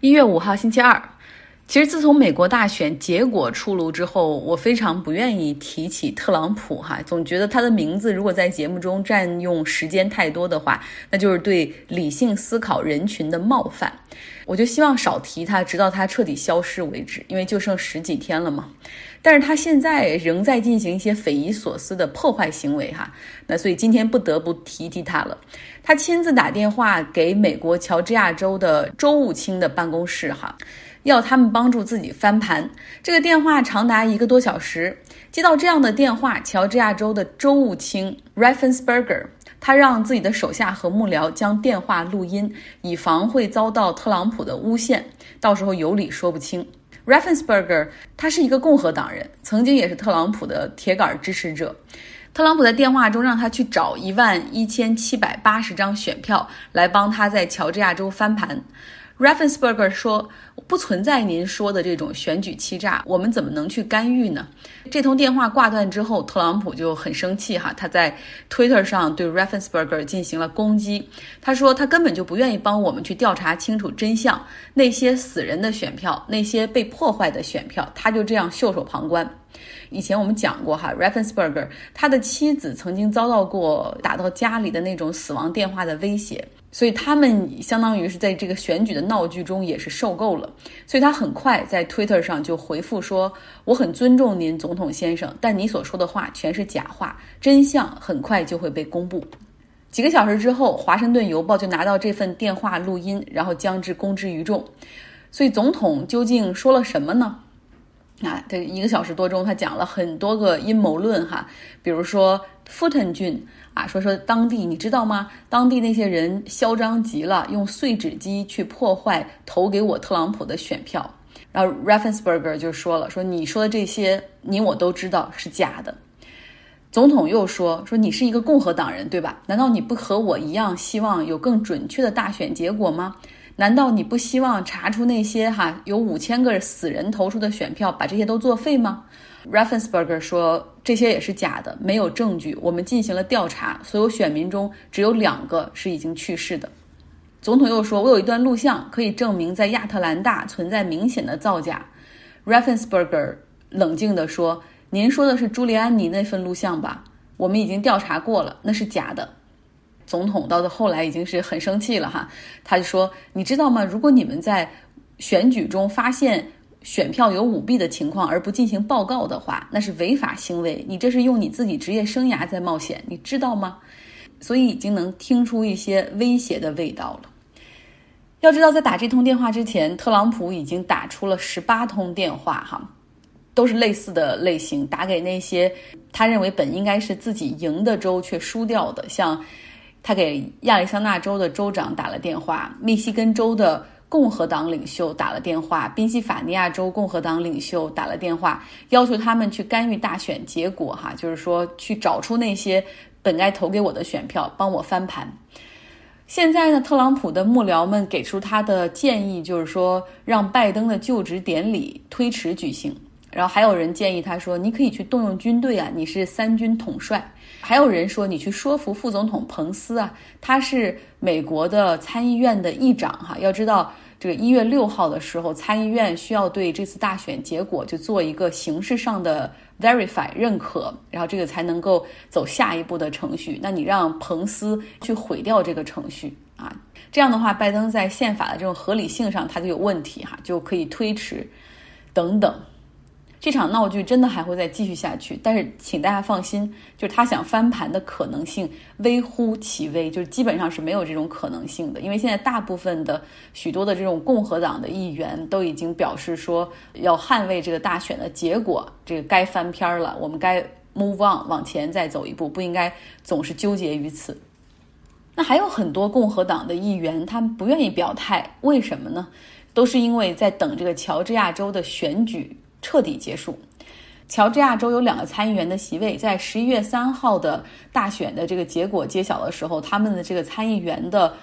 一月五号星期二，其实自从美国大选结果出炉之后，我非常不愿意提起特朗普哈，总觉得他的名字如果在节目中占用时间太多的话，那就是对理性思考人群的冒犯。我就希望少提他，直到他彻底消失为止，因为就剩十几天了嘛。但是他现在仍在进行一些匪夷所思的破坏行为哈，那所以今天不得不提提他了。他亲自打电话给美国乔治亚州的州务卿的办公室，哈，要他们帮助自己翻盘。这个电话长达一个多小时。接到这样的电话，乔治亚州的州务卿 Raffensperger，他让自己的手下和幕僚将电话录音，以防会遭到特朗普的诬陷，到时候有理说不清。Raffensperger 他是一个共和党人，曾经也是特朗普的铁杆支持者。特朗普在电话中让他去找一万一千七百八十张选票来帮他在乔治亚州翻盘。Raffensperger 说：“不存在您说的这种选举欺诈，我们怎么能去干预呢？”这通电话挂断之后，特朗普就很生气哈，他在 Twitter 上对 Raffensperger 进行了攻击。他说：“他根本就不愿意帮我们去调查清楚真相，那些死人的选票，那些被破坏的选票，他就这样袖手旁观。”以前我们讲过哈，Raffensperger 他的妻子曾经遭到过打到家里的那种死亡电话的威胁，所以他们相当于是在这个选举的闹剧中也是受够了，所以他很快在 Twitter 上就回复说：“我很尊重您，总统先生，但你所说的话全是假话，真相很快就会被公布。”几个小时之后，《华盛顿邮报》就拿到这份电话录音，然后将之公之于众。所以总统究竟说了什么呢？啊，这一个小时多钟，他讲了很多个阴谋论哈，比如说富腾郡啊，说说当地，你知道吗？当地那些人嚣张极了，用碎纸机去破坏投给我特朗普的选票。然后 Raffensperger 就说了，说你说的这些，你我都知道是假的。总统又说，说你是一个共和党人，对吧？难道你不和我一样，希望有更准确的大选结果吗？难道你不希望查出那些哈有五千个死人投出的选票，把这些都作废吗？Raffensperger 说这些也是假的，没有证据。我们进行了调查，所有选民中只有两个是已经去世的。总统又说，我有一段录像可以证明在亚特兰大存在明显的造假。Raffensperger 冷静地说：“您说的是朱利安尼那份录像吧？我们已经调查过了，那是假的。”总统到后来已经是很生气了哈，他就说：“你知道吗？如果你们在选举中发现选票有舞弊的情况而不进行报告的话，那是违法行为。你这是用你自己职业生涯在冒险，你知道吗？所以已经能听出一些威胁的味道了。要知道，在打这通电话之前，特朗普已经打出了十八通电话哈，都是类似的类型，打给那些他认为本应该是自己赢的州却输掉的，像。他给亚利桑那州的州长打了电话，密西根州的共和党领袖打了电话，宾夕法尼亚州共和党领袖打了电话，要求他们去干预大选结果，哈，就是说去找出那些本该投给我的选票，帮我翻盘。现在呢，特朗普的幕僚们给出他的建议，就是说让拜登的就职典礼推迟举行。然后还有人建议他说：“你可以去动用军队啊，你是三军统帅。”还有人说：“你去说服副总统彭斯啊，他是美国的参议院的议长哈。要知道，这个一月六号的时候，参议院需要对这次大选结果就做一个形式上的 verify 认可，然后这个才能够走下一步的程序。那你让彭斯去毁掉这个程序啊？这样的话，拜登在宪法的这种合理性上他就有问题哈，就可以推迟等等。”这场闹剧真的还会再继续下去，但是请大家放心，就是他想翻盘的可能性微乎其微，就是基本上是没有这种可能性的。因为现在大部分的许多的这种共和党的议员都已经表示说要捍卫这个大选的结果，这个该翻篇了，我们该 move on 往前再走一步，不应该总是纠结于此。那还有很多共和党的议员，他们不愿意表态，为什么呢？都是因为在等这个乔治亚州的选举。彻底结束。乔治亚州有两个参议员的席位，在十一月三号的大选的这个结果揭晓的时候，他们的这个参议员的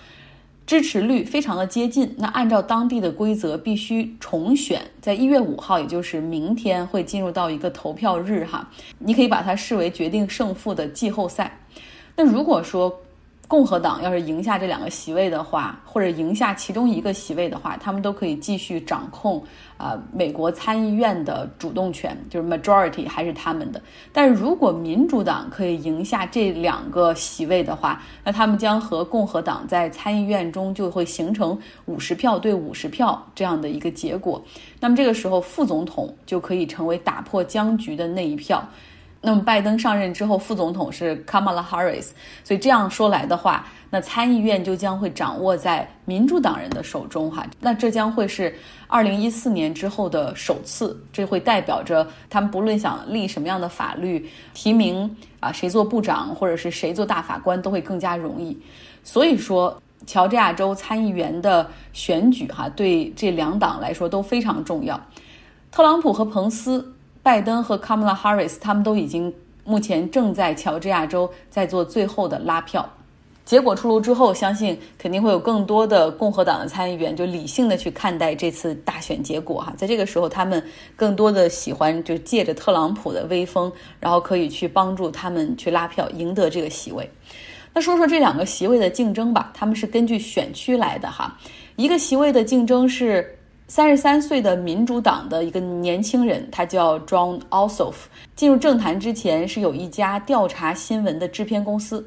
支持率非常的接近。那按照当地的规则，必须重选，在一月五号，也就是明天会进入到一个投票日哈。你可以把它视为决定胜负的季后赛。那如果说共和党要是赢下这两个席位的话，或者赢下其中一个席位的话，他们都可以继续掌控啊美国参议院的主动权，就是 majority 还是他们的。但如果民主党可以赢下这两个席位的话，那他们将和共和党在参议院中就会形成五十票对五十票这样的一个结果。那么这个时候，副总统就可以成为打破僵局的那一票。那么拜登上任之后，副总统是 Kamala Harris，所以这样说来的话，那参议院就将会掌握在民主党人的手中哈。那这将会是二零一四年之后的首次，这会代表着他们不论想立什么样的法律，提名啊谁做部长或者是谁做大法官都会更加容易。所以说，乔治亚州参议员的选举哈，对这两党来说都非常重要。特朗普和彭斯。拜登和 Kamala Harris 他们都已经目前正在乔治亚州在做最后的拉票，结果出炉之后，相信肯定会有更多的共和党的参议员就理性的去看待这次大选结果哈，在这个时候，他们更多的喜欢就借着特朗普的威风，然后可以去帮助他们去拉票赢得这个席位。那说说这两个席位的竞争吧，他们是根据选区来的哈，一个席位的竞争是。三十三岁的民主党的一个年轻人，他叫 John Ossoff。进入政坛之前，是有一家调查新闻的制片公司。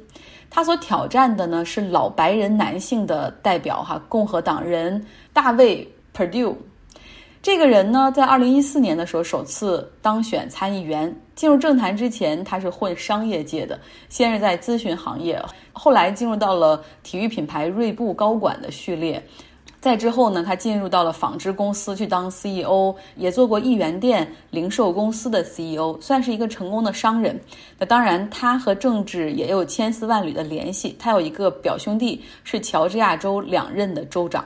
他所挑战的呢是老白人男性的代表哈，共和党人大卫 Perdue。这个人呢，在二零一四年的时候首次当选参议员。进入政坛之前，他是混商业界的，先是在咨询行业，后来进入到了体育品牌锐步高管的序列。再之后呢，他进入到了纺织公司去当 CEO，也做过一元店零售公司的 CEO，算是一个成功的商人。那当然，他和政治也有千丝万缕的联系。他有一个表兄弟是乔治亚州两任的州长。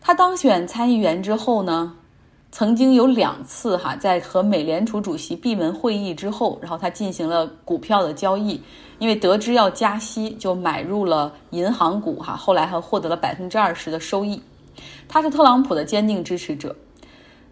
他当选参议员之后呢，曾经有两次哈，在和美联储主席闭门会议之后，然后他进行了股票的交易，因为得知要加息，就买入了银行股哈，后来还获得了百分之二十的收益。他是特朗普的坚定支持者。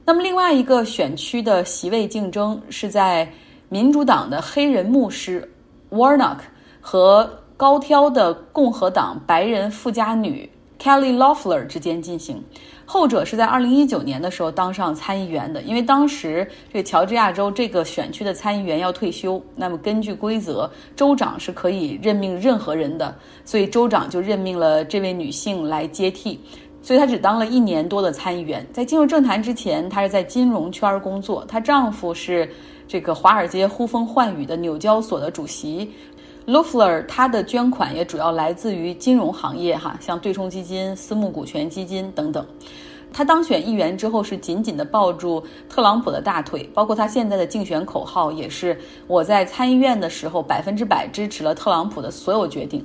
那么，另外一个选区的席位竞争是在民主党的黑人牧师 Warnock 和高挑的共和党白人富家女 Kelly Loeffler 之间进行。后者是在二零一九年的时候当上参议员的，因为当时这个乔治亚州这个选区的参议员要退休，那么根据规则，州长是可以任命任何人的，所以州长就任命了这位女性来接替。所以她只当了一年多的参议员，在进入政坛之前，她是在金融圈工作。她丈夫是这个华尔街呼风唤雨的纽交所的主席 l o f l e r 他的捐款也主要来自于金融行业，哈，像对冲基金、私募股权基金等等。他当选议员之后是紧紧地抱住特朗普的大腿，包括他现在的竞选口号也是“我在参议院的时候百分之百支持了特朗普的所有决定”。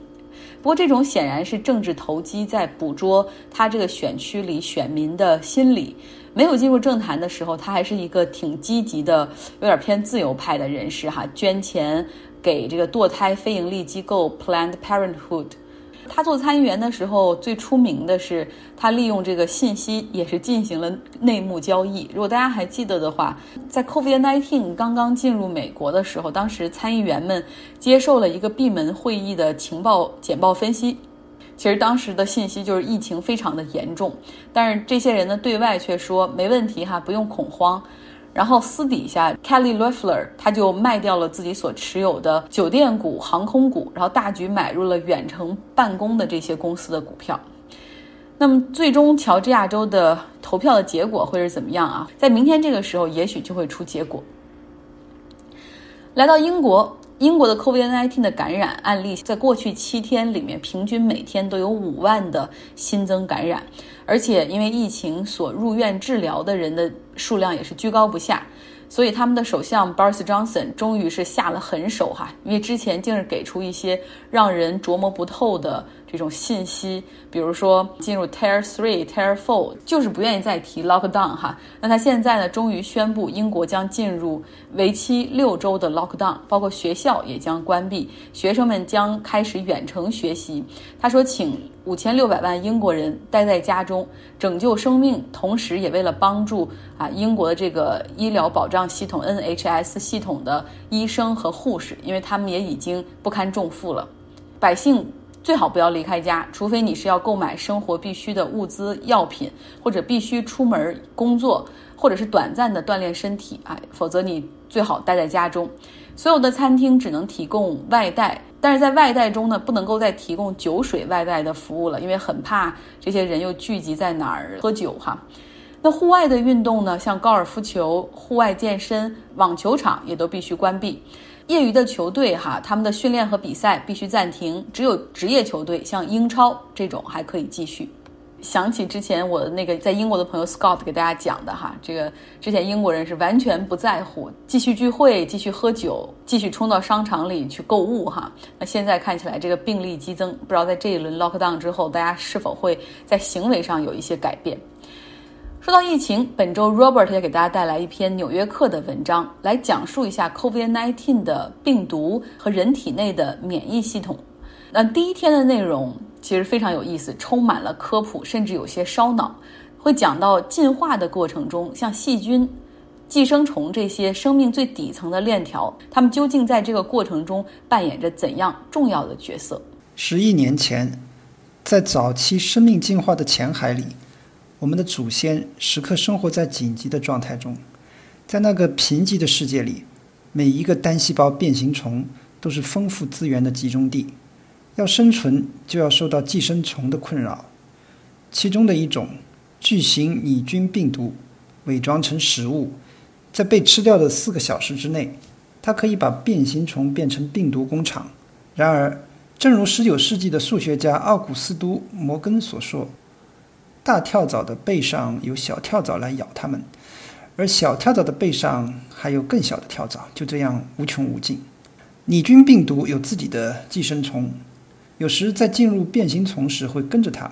不过，这种显然是政治投机，在捕捉他这个选区里选民的心理。没有进入政坛的时候，他还是一个挺积极的，有点偏自由派的人士哈，捐钱给这个堕胎非营利机构 Planned Parenthood。他做参议员的时候，最出名的是他利用这个信息，也是进行了内幕交易。如果大家还记得的话，在 COVID-19 刚刚进入美国的时候，当时参议员们接受了一个闭门会议的情报简报分析。其实当时的信息就是疫情非常的严重，但是这些人呢，对外却说没问题哈，不用恐慌。然后私底下，Kelly Loeffler 他就卖掉了自己所持有的酒店股、航空股，然后大举买入了远程办公的这些公司的股票。那么，最终乔治亚州的投票的结果会是怎么样啊？在明天这个时候，也许就会出结果。来到英国。英国的 COVID-19 的感染案例，在过去七天里面，平均每天都有五万的新增感染，而且因为疫情所入院治疗的人的数量也是居高不下，所以他们的首相 Boris Johnson 终于是下了狠手哈，因为之前竟是给出一些让人琢磨不透的。这种信息，比如说进入 Tier Three、Tier Four，就是不愿意再提 Lockdown 哈。那他现在呢，终于宣布英国将进入为期六周的 Lockdown，包括学校也将关闭，学生们将开始远程学习。他说，请五千六百万英国人待在家中，拯救生命，同时也为了帮助啊英国的这个医疗保障系统 NHS 系统的医生和护士，因为他们也已经不堪重负了，百姓。最好不要离开家，除非你是要购买生活必需的物资、药品，或者必须出门工作，或者是短暂的锻炼身体啊，否则你最好待在家中。所有的餐厅只能提供外带，但是在外带中呢，不能够再提供酒水外带的服务了，因为很怕这些人又聚集在哪儿喝酒哈。那户外的运动呢，像高尔夫球、户外健身、网球场也都必须关闭。业余的球队哈，他们的训练和比赛必须暂停，只有职业球队，像英超这种还可以继续。想起之前我的那个在英国的朋友 Scott 给大家讲的哈，这个之前英国人是完全不在乎，继续聚会、继续喝酒、继续冲到商场里去购物哈。那现在看起来这个病例激增，不知道在这一轮 lockdown 之后，大家是否会在行为上有一些改变？说到疫情，本周 Robert 也给大家带来一篇《纽约客》的文章，来讲述一下 COVID-19 的病毒和人体内的免疫系统。那第一天的内容其实非常有意思，充满了科普，甚至有些烧脑。会讲到进化的过程中，像细菌、寄生虫这些生命最底层的链条，它们究竟在这个过程中扮演着怎样重要的角色？十亿年前，在早期生命进化的浅海里，我们的祖先时刻生活在紧急的状态中。在那个贫瘠的世界里，每一个单细胞变形虫都是丰富资源的集中地。要生存，就要受到寄生虫的困扰。其中的一种巨型拟菌病毒，伪装成食物，在被吃掉的四个小时之内，它可以把变形虫变成病毒工厂。然而，正如19世纪的数学家奥古斯都·摩根所说：“大跳蚤的背上有小跳蚤来咬它们，而小跳蚤的背上还有更小的跳蚤，就这样无穷无尽。”拟菌病毒有自己的寄生虫。有时在进入变形虫时会跟着它，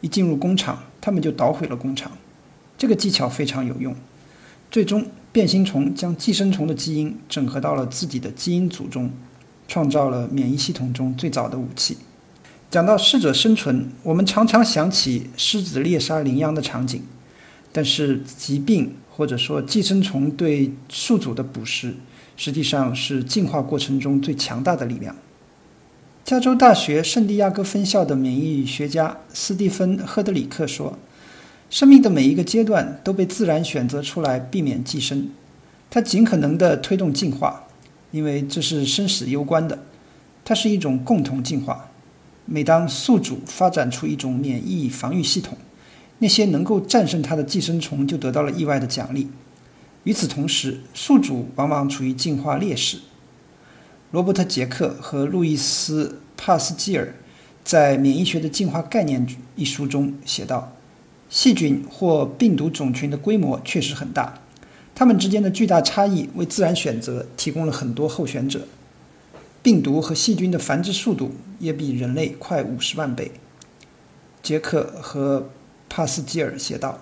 一进入工厂，它们就捣毁了工厂。这个技巧非常有用。最终，变形虫将寄生虫的基因整合到了自己的基因组中，创造了免疫系统中最早的武器。讲到适者生存，我们常常想起狮子猎杀羚羊的场景，但是疾病或者说寄生虫对宿主的捕食，实际上是进化过程中最强大的力量。加州大学圣地亚哥分校的免疫学家斯蒂芬·赫德里克说：“生命的每一个阶段都被自然选择出来避免寄生，它尽可能地推动进化，因为这是生死攸关的。它是一种共同进化。每当宿主发展出一种免疫防御系统，那些能够战胜它的寄生虫就得到了意外的奖励。与此同时，宿主往往处于进化劣势。”罗伯特·杰克和路易斯·帕斯基尔在《免疫学的进化概念》一书中写道：“细菌或病毒种群的规模确实很大，它们之间的巨大差异为自然选择提供了很多候选者。病毒和细菌的繁殖速度也比人类快五十万倍。”杰克和帕斯基尔写道：“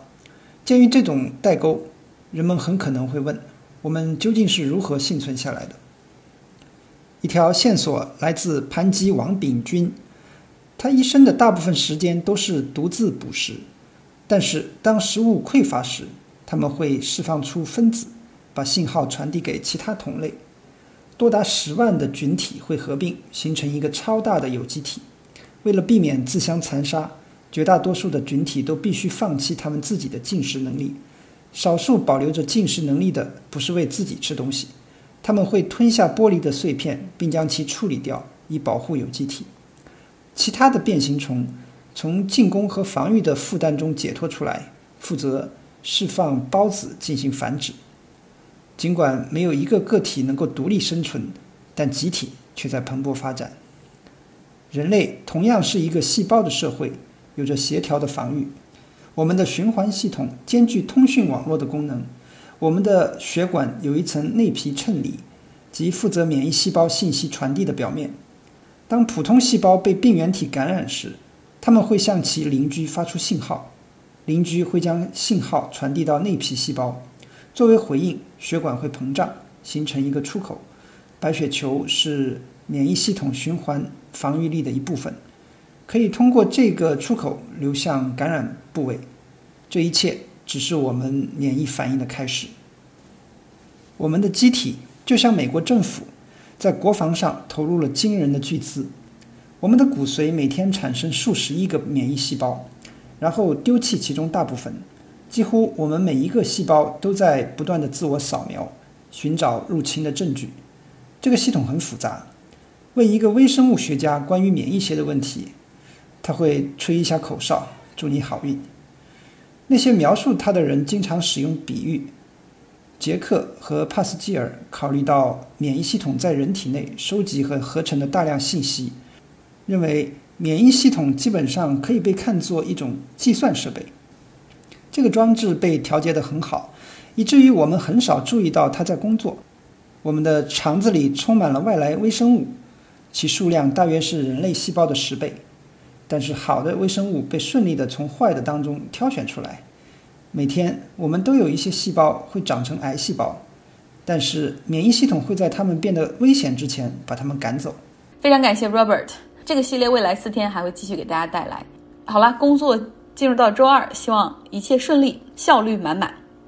鉴于这种代沟，人们很可能会问：我们究竟是如何幸存下来的？”一条线索来自盘吉王炳君，他一生的大部分时间都是独自捕食，但是当食物匮乏时，他们会释放出分子，把信号传递给其他同类。多达十万的菌体会合并形成一个超大的有机体。为了避免自相残杀，绝大多数的菌体都必须放弃他们自己的进食能力。少数保留着进食能力的，不是为自己吃东西。他们会吞下玻璃的碎片，并将其处理掉，以保护有机体。其他的变形虫从进攻和防御的负担中解脱出来，负责释放孢子进行繁殖。尽管没有一个个体能够独立生存，但集体却在蓬勃发展。人类同样是一个细胞的社会，有着协调的防御。我们的循环系统兼具通讯网络的功能。我们的血管有一层内皮衬里，即负责免疫细胞信息传递的表面。当普通细胞被病原体感染时，它们会向其邻居发出信号，邻居会将信号传递到内皮细胞。作为回应，血管会膨胀，形成一个出口。白血球是免疫系统循环防御力的一部分，可以通过这个出口流向感染部位。这一切。只是我们免疫反应的开始。我们的机体就像美国政府在国防上投入了惊人的巨资。我们的骨髓每天产生数十亿个免疫细胞，然后丢弃其中大部分。几乎我们每一个细胞都在不断的自我扫描，寻找入侵的证据。这个系统很复杂。问一个微生物学家关于免疫学的问题，他会吹一下口哨，祝你好运。那些描述他的人经常使用比喻。杰克和帕斯基尔考虑到免疫系统在人体内收集和合成的大量信息。认为免疫系统基本上可以被看作一种计算设备。这个装置被调节得很好，以至于我们很少注意到它在工作。我们的肠子里充满了外来微生物，其数量大约是人类细胞的十倍。但是好的微生物被顺利地从坏的当中挑选出来。每天我们都有一些细胞会长成癌细胞，但是免疫系统会在它们变得危险之前把它们赶走。非常感谢 Robert。这个系列未来四天还会继续给大家带来。好了，工作进入到周二，希望一切顺利，效率满满。